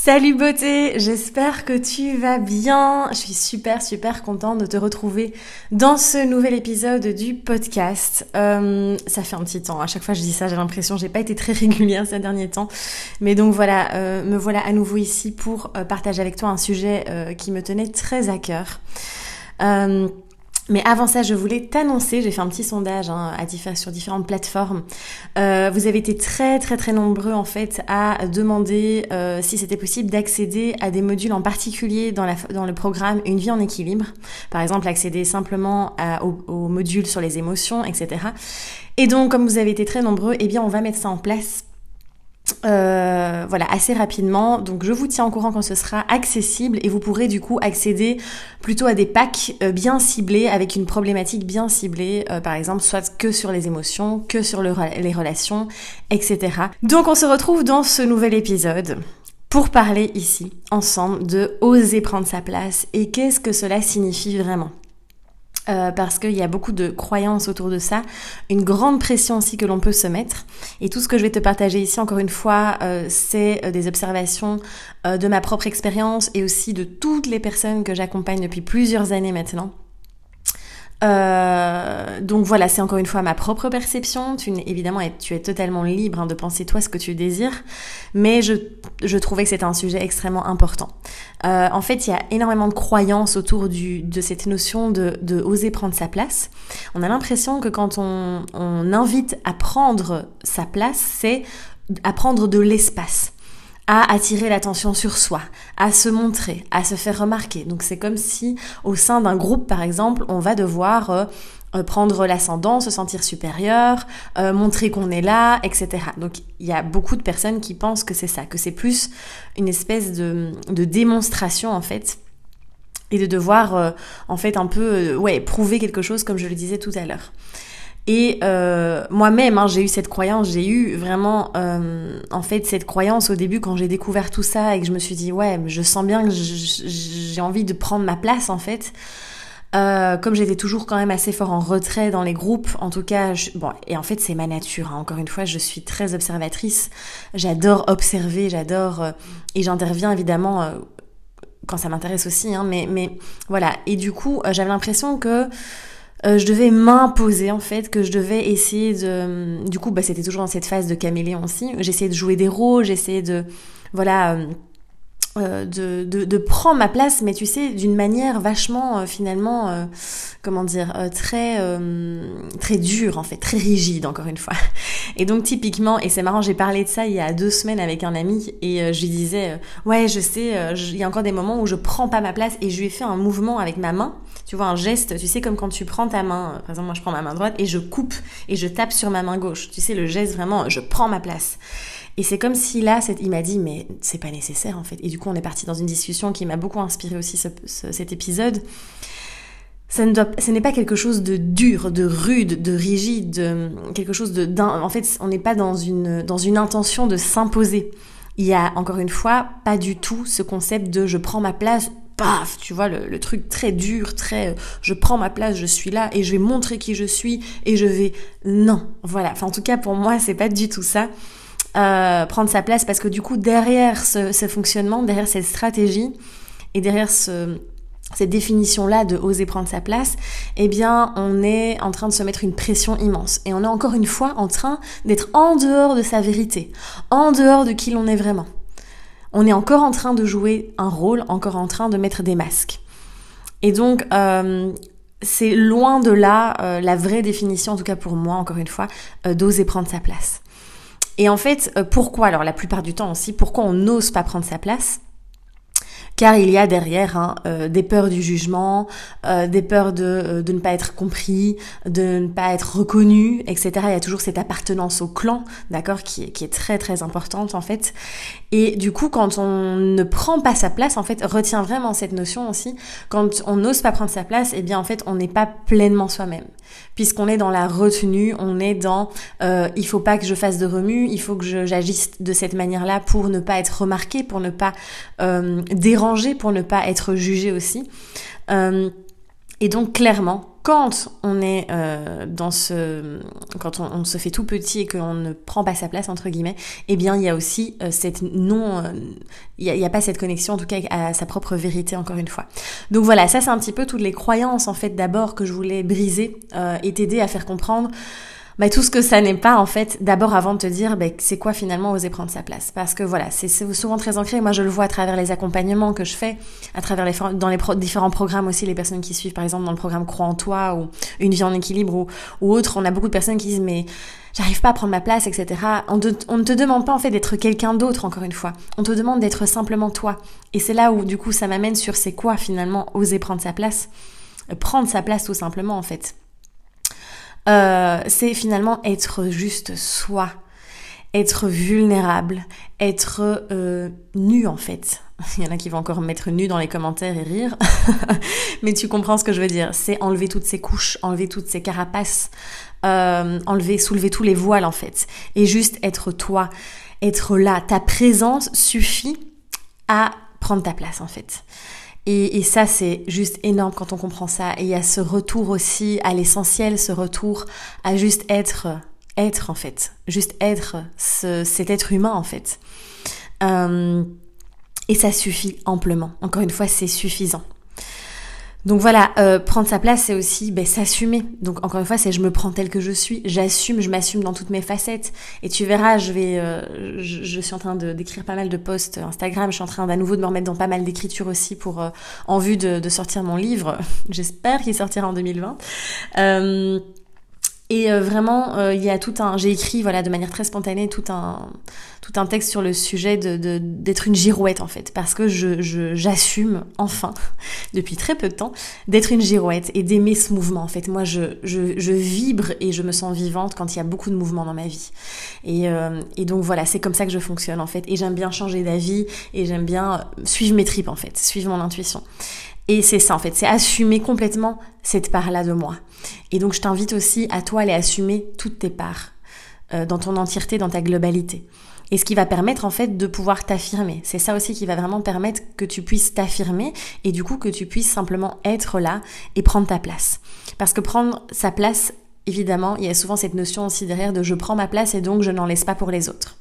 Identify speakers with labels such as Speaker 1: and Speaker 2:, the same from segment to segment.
Speaker 1: Salut beauté, j'espère que tu vas bien. Je suis super super contente de te retrouver dans ce nouvel épisode du podcast. Euh, ça fait un petit temps, à chaque fois je dis ça, j'ai l'impression j'ai pas été très régulière ces derniers temps. Mais donc voilà, euh, me voilà à nouveau ici pour euh, partager avec toi un sujet qui me tenait très à cœur. Mais avant ça, je voulais t'annoncer, j'ai fait un petit sondage hein, à sur différentes plateformes. Euh, vous avez été très très très nombreux en fait à demander euh, si c'était possible d'accéder à des modules en particulier dans, la, dans le programme Une vie en équilibre. Par exemple, accéder simplement au, au module sur les émotions, etc. Et donc, comme vous avez été très nombreux, eh bien, on va mettre ça en place euh, voilà, assez rapidement. Donc je vous tiens au courant quand ce sera accessible et vous pourrez du coup accéder plutôt à des packs euh, bien ciblés avec une problématique bien ciblée, euh, par exemple soit que sur les émotions, que sur les relations, etc. Donc on se retrouve dans ce nouvel épisode pour parler ici ensemble de oser prendre sa place et qu'est-ce que cela signifie vraiment. Euh, parce qu'il y a beaucoup de croyances autour de ça, une grande pression aussi que l'on peut se mettre. Et tout ce que je vais te partager ici, encore une fois, euh, c'est euh, des observations de ma propre expérience et aussi de toutes les personnes que j'accompagne depuis plusieurs années maintenant. Euh, donc voilà, c'est encore une fois ma propre perception. Tu, évidemment, tu es totalement libre hein, de penser toi ce que tu désires, mais je, je trouvais que c'était un sujet extrêmement important. Euh, en fait, il y a énormément de croyances autour du, de cette notion de, de oser prendre sa place. On a l'impression que quand on, on invite à prendre sa place, c'est à prendre de l'espace à attirer l'attention sur soi, à se montrer, à se faire remarquer. Donc c'est comme si au sein d'un groupe par exemple, on va devoir euh, euh, prendre l'ascendant, se sentir supérieur, euh, montrer qu'on est là, etc. Donc il y a beaucoup de personnes qui pensent que c'est ça, que c'est plus une espèce de, de, démonstration en fait et de devoir en fait un peu ouais prouver quelque chose comme je le disais tout à l'heure. Et euh, moi-même, hein, j'ai eu cette croyance, j'ai eu vraiment, euh, en fait, cette croyance au début quand j'ai découvert tout ça et que je me suis dit, ouais, je sens bien que j'ai envie de prendre ma place, en fait. Euh, comme j'étais toujours quand même assez fort en retrait dans les groupes, en tout cas, bon, et en fait c'est ma nature. Hein. Encore une fois, je suis très observatrice. J'adore observer, j'adore et j'interviens évidemment quand ça m'intéresse aussi. Hein, mais voilà. Et du coup, j'avais l'impression que euh, je devais m'imposer en fait, que je devais essayer de... Du coup, bah, c'était toujours dans cette phase de caméléon aussi. J'essayais de jouer des rôles, j'essayais de... Voilà... Euh, euh, de, de, de, prendre ma place, mais tu sais, d'une manière vachement finalement, comment dire, très très dure en fait, très rigide encore une fois. Et donc typiquement, et c'est marrant, j'ai parlé de ça il y a deux semaines avec un ami et je lui disais, ouais, je sais, il y a encore des moments où je prends pas ma place et je lui ai fait un mouvement avec ma main tu vois, un geste, tu sais, comme quand tu prends ta main, par exemple, moi je prends ma main droite et je coupe et je tape sur ma main gauche. Tu sais, le geste vraiment, je prends ma place. Et c'est comme si là, il m'a dit, mais c'est pas nécessaire en fait. Et du coup, on est parti dans une discussion qui m'a beaucoup inspiré aussi cet épisode. Ça ne doit, ce n'est pas quelque chose de dur, de rude, de rigide, de, quelque chose de, en fait, on n'est pas dans une, dans une intention de s'imposer. Il y a encore une fois pas du tout ce concept de je prends ma place, paf, tu vois, le, truc très dur, très, euh, je prends ma place, je suis là et je vais montrer qui je suis et je vais, non, voilà. Enfin, en tout cas, pour moi, c'est pas du tout ça. Euh, prendre sa place parce que du coup, derrière ce, fonctionnement, derrière cette stratégie et derrière ce, cette définition-là de oser prendre sa place, eh bien, on est en train de se mettre une pression immense. Et on est encore une fois en train d'être en dehors de sa vérité, en dehors de qui l'on est vraiment on est encore en train de jouer un rôle, encore en train de mettre des masques. Et donc, euh, c'est loin de là euh, la vraie définition, en tout cas pour moi, encore une fois, euh, d'oser prendre sa place. Et en fait, pourquoi Alors la plupart du temps aussi, pourquoi on n'ose pas prendre sa place? Car il y a derrière hein, euh, des peurs du jugement, euh, des peurs de, euh, de, ne pas être compris, de ne pas être reconnu, etc. Il y a toujours cette appartenance au clan, d'accord, qui, qui, est très très importante en fait. Et du coup, quand on ne prend pas sa place, en fait, retient vraiment cette notion aussi, quand on n'ose pas prendre sa place, eh bien en fait, on n'est pas pleinement soi-même puisqu'on est dans la retenue, on est dans euh, il faut pas que je fasse de remue, il faut que j'agisse de cette manière-là pour ne pas être remarqué, pour ne pas euh, pour ne pas être jugé aussi. Euh, et donc clairement, quand on est euh, dans ce, quand on, se fait tout petit et qu'on ne prend pas sa place entre guillemets, eh bien il y a aussi euh, cette non, il n'y a, pas cette connexion en tout cas à sa propre vérité encore une fois. Donc voilà, ça c'est un petit peu toutes les croyances en fait d'abord que je voulais briser et t'aider à faire comprendre bah, tout ce que ça n'est pas en fait d'abord avant de te dire bah, c'est quoi finalement oser prendre sa place. Parce que voilà c'est souvent très ancré. Moi je le vois à travers les accompagnements que je fais à travers les dans les différents programmes aussi les personnes qui suivent par exemple dans le programme Croix en toi ou une vie en équilibre ou, ou autre. On a beaucoup de personnes qui disent mais j'arrive pas à prendre ma place etc on, on ne te demande pas en fait d'être quelqu'un d'autre encore une fois. On te demande d'être simplement toi. Et c'est là où du coup ça m'amène sur c'est quoi finalement oser prendre sa place. Prendre sa place tout simplement en fait euh, c'est finalement être juste soi, être vulnérable, être euh, nu en fait. Il y en a qui vont encore mettre nu dans les commentaires et rire, mais tu comprends ce que je veux dire. C'est enlever toutes ces couches, enlever toutes ces carapaces, euh, enlever, soulever tous les voiles en fait, et juste être toi, être là. Ta présence suffit à prendre ta place en fait. Et, ça, c'est juste énorme quand on comprend ça. Et il y a ce retour aussi à l'essentiel, ce retour à juste être, être en fait, juste être cet être humain en fait. Euh, et ça suffit amplement. Encore une fois, c'est suffisant. Donc voilà, euh, prendre sa place, c'est aussi ben, s'assumer. Donc encore une fois, c'est je me prends tel que je suis, j'assume, je m'assume dans toutes mes facettes. Et tu verras, je vais, euh, je, suis en train d'écrire pas mal de posts Instagram. Je suis en train d'à nouveau de me remettre dans pas mal d'écriture aussi pour euh, en vue de, sortir mon livre. J'espère qu'il sortira en 2020. Et euh, vraiment, euh, il y a tout un, j'ai écrit voilà de manière très spontanée tout un tout un texte sur le sujet de d'être une girouette en fait, parce que je j'assume enfin depuis très peu de temps d'être une girouette et d'aimer ce mouvement en fait. Moi, je, je je vibre et je me sens vivante quand il y a beaucoup de mouvements dans ma vie. Et euh, et donc voilà, c'est comme ça que je fonctionne en fait. Et j'aime bien changer d'avis et j'aime bien suivre mes tripes en fait, suivre mon intuition. Et c'est ça en fait, c'est assumer complètement cette part-là de moi. Et donc je t'invite aussi à toi aller assumer toutes tes parts euh, dans ton entièreté, dans ta globalité. Et ce qui va permettre en fait de pouvoir t'affirmer. C'est ça aussi qui va vraiment permettre que tu puisses t'affirmer et du coup que tu puisses simplement être là et prendre ta place. Parce que prendre sa place, évidemment, il y a souvent cette notion aussi derrière de je prends ma place et donc je n'en laisse pas pour les autres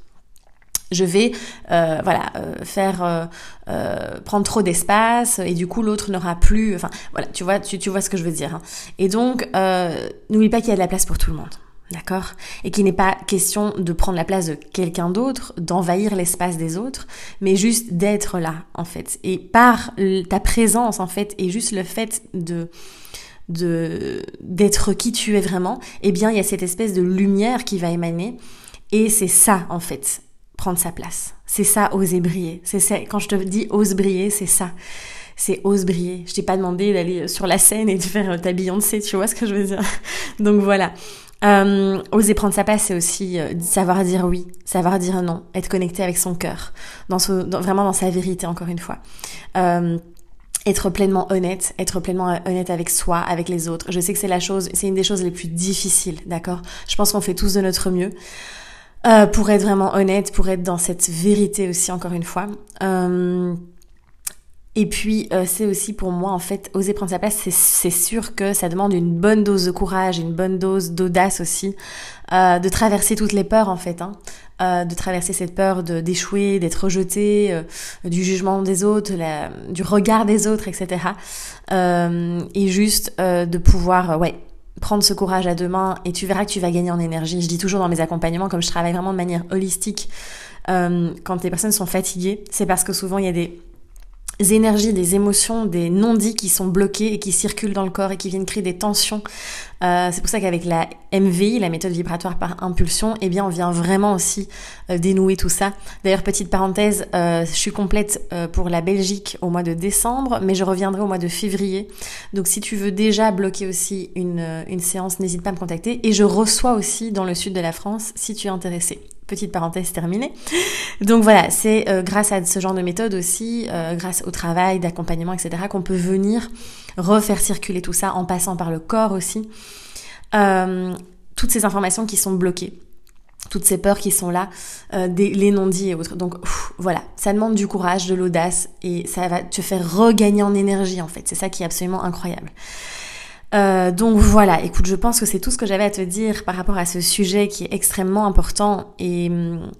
Speaker 1: je vais euh, voilà euh, faire euh, euh, prendre trop d'espace et du coup l'autre n'aura plus enfin voilà tu vois tu, tu vois ce que je veux dire hein. et donc euh, n'oublie pas qu'il y a de la place pour tout le monde D'accord? Et qu'il n'est pas question de prendre la place de quelqu'un d'autre, d'envahir l'espace des autres, mais juste d'être là, en fait. Et par ta présence, en fait, et juste le fait de de d'être qui tu es vraiment, eh bien, il y a cette espèce de lumière qui va émaner. Et c'est ça, en fait, prendre sa place. C'est ça, oser briller. C'est ça, quand je te dis ose briller, c'est ça. C'est ose briller. Je t'ai pas demandé d'aller sur la scène et de faire ta Beyoncé, tu vois ce que je veux dire? Donc voilà. Euh, oser prendre sa place, c'est aussi euh, savoir dire oui, savoir dire non, être connecté avec son cœur, dans, vraiment dans sa vérité, encore une fois. Euh, être pleinement honnête, être pleinement honnête avec soi, avec les autres. Je sais que c'est la chose, c'est une des choses les plus difficiles, d'accord? Je pense qu'on fait tous de notre mieux. Euh, pour être vraiment honnête, pour être dans cette vérité aussi, encore une fois. Euh, et puis, euh, c'est aussi pour moi, en fait, oser prendre sa place, c'est sûr que ça demande une bonne dose de courage, une bonne dose d'audace aussi, de traverser toutes les peurs, en fait. Hein, de traverser cette peur d'échouer, d'être rejeté, du jugement des autres, du regard des autres, etc. et juste de pouvoir, ouais, prendre ce courage à deux mains et tu verras que tu vas gagner en énergie. Je dis toujours dans mes accompagnements, comme je travaille vraiment de manière holistique, euh, quand les personnes sont fatiguées, c'est parce que souvent il y a des énergies, des émotions, des non-dits qui sont bloqués et qui circulent dans le corps et qui viennent créer des tensions. Euh, c'est pour ça qu'avec la MVI, la méthode vibratoire par impulsion, eh bien on vient vraiment aussi euh, dénouer tout ça. D'ailleurs, petite parenthèse, euh, je suis complète pour la Belgique au mois de décembre, mais je reviendrai au mois de février. Donc si tu veux déjà bloquer aussi une, une séance, n'hésite pas à me contacter. Et je reçois aussi dans le sud de la France si tu es intéressé. Petite parenthèse terminée. Donc voilà, c'est euh, grâce à ce genre de méthode aussi, euh, grâce au travail d'accompagnement, etc., qu'on peut venir refaire circuler tout ça en passant par le corps aussi. Euh, toutes ces informations qui sont bloquées, toutes ces peurs qui sont là, des, les non-dits et autres. Donc voilà, ça demande du courage, de l'audace et ça va te faire regagner en énergie en fait. C'est ça qui est absolument incroyable. Euh, donc voilà, écoute, je pense que c'est tout ce que j'avais à te dire par rapport à ce sujet qui est extrêmement important et, mm,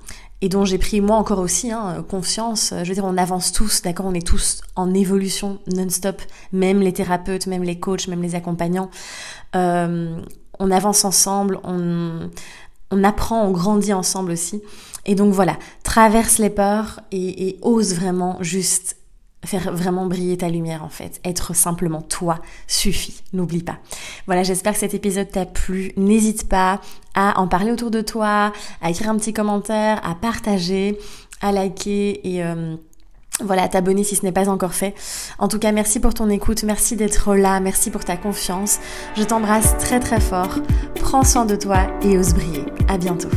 Speaker 1: et dont j'ai pris moi encore aussi hein, confiance. Je veux dire, on avance tous, d'accord On est tous en évolution non-stop, même les thérapeutes, même les coachs, même les accompagnants. Euh, on avance ensemble, on, on apprend, on grandit ensemble aussi. Et donc voilà, traverse les peurs et, et ose vraiment juste faire vraiment briller ta lumière en fait. Être simplement toi suffit, n'oublie pas. Voilà, j'espère que cet épisode t'a plu. N'hésite pas à en parler autour de toi, à écrire un petit commentaire, à partager, à liker et... Euh, voilà, t'abonner si ce n'est pas encore fait. En tout cas, merci pour ton écoute, merci d'être là, merci pour ta confiance. Je t'embrasse très très fort. Prends soin de toi et ose briller. À bientôt.